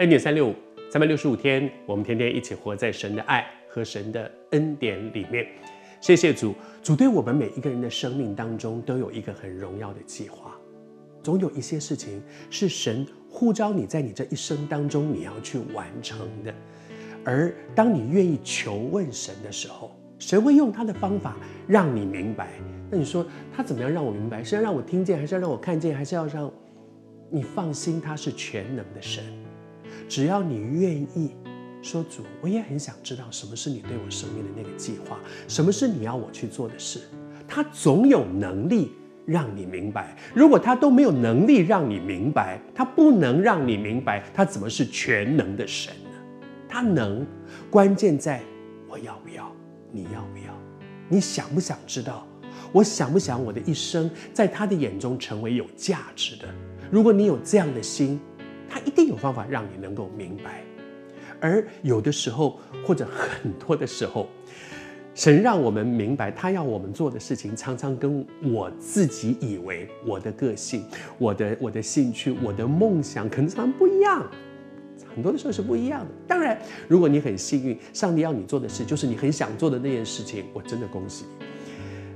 恩典三六五，三百六十五天，我们天天一起活在神的爱和神的恩典里面。谢谢主，主对我们每一个人的生命当中都有一个很荣耀的计划。总有一些事情是神呼召你在你这一生当中你要去完成的。而当你愿意求问神的时候，神会用他的方法让你明白。那你说他怎么样让我明白？是要让我听见，还是要让我看见，还是要让你放心？他是全能的神。只要你愿意说，主，我也很想知道什么是你对我生命的那个计划，什么是你要我去做的事。他总有能力让你明白。如果他都没有能力让你明白，他不能让你明白，他怎么是全能的神呢？他能，关键在我要不要，你要不要，你想不想知道？我想不想我的一生在他的眼中成为有价值的？如果你有这样的心，他一定有方法让你能够明白。而有的时候，或者很多的时候，神让我们明白，他要我们做的事情，常常跟我自己以为我的个性、我的我的兴趣、我的梦想，可能常常不一样。很多的时候是不一样的。当然，如果你很幸运，上帝要你做的事就是你很想做的那件事情，我真的恭喜你。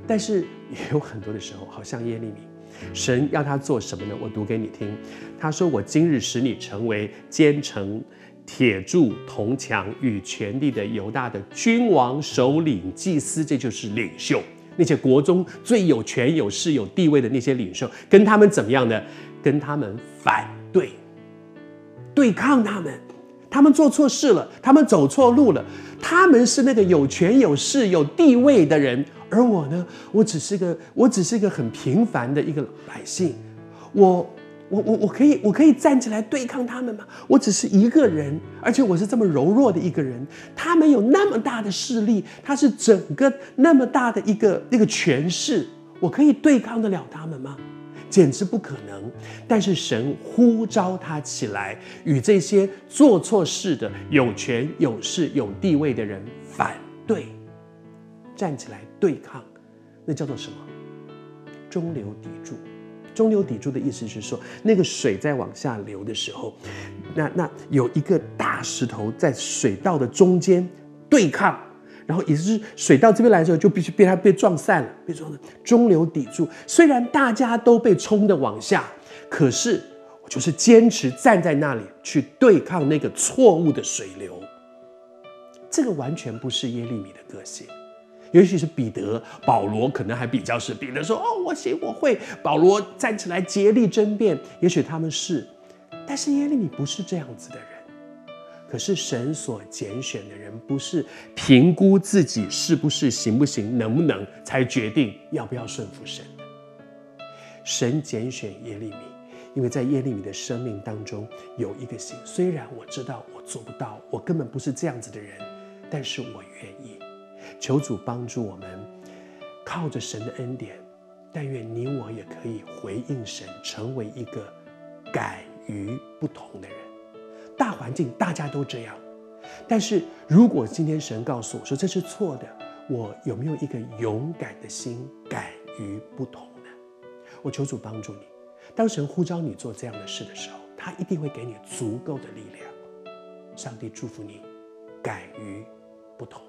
但是也 有很多的时候，好像耶利米，神要他做什么呢？我读给你听。他说：“我今日使你成为坚城、铁柱、铜墙与权力的犹大的君王、首领、祭司，这就是领袖。那些国中最有权有势有地位的那些领袖，跟他们怎么样呢？跟他们反对，对抗他们。他们做错事了，他们走错路了。他们是那个有权有势有地位的人。”而我呢，我只是个，我只是个很平凡的一个百姓，我，我，我，我可以，我可以站起来对抗他们吗？我只是一个人，而且我是这么柔弱的一个人，他们有那么大的势力，他是整个那么大的一个那个权势，我可以对抗得了他们吗？简直不可能。但是神呼召他起来，与这些做错事的有权有势有地位的人反对。站起来对抗，那叫做什么？中流砥柱。中流砥柱的意思是说，那个水在往下流的时候，那那有一个大石头在水道的中间对抗，然后也就是水到这边来的时候，就必须被它被撞散了，被撞的中流砥柱。虽然大家都被冲的往下，可是我就是坚持站在那里去对抗那个错误的水流。这个完全不是耶利米的个性。尤其是彼得、保罗可能还比较是彼得说：“哦，我行我会。”保罗站起来竭力争辩。也许他们是，但是耶利米不是这样子的人。可是神所拣选的人，不是评估自己是不是行不行、能不能，才决定要不要顺服神的。神拣选耶利米，因为在耶利米的生命当中有一个心。虽然我知道我做不到，我根本不是这样子的人，但是我愿意。求主帮助我们，靠着神的恩典，但愿你我也可以回应神，成为一个敢于不同的人。大环境大家都这样，但是如果今天神告诉我说这是错的，我有没有一个勇敢的心，敢于不同呢？我求主帮助你，当神呼召你做这样的事的时候，他一定会给你足够的力量。上帝祝福你，敢于不同。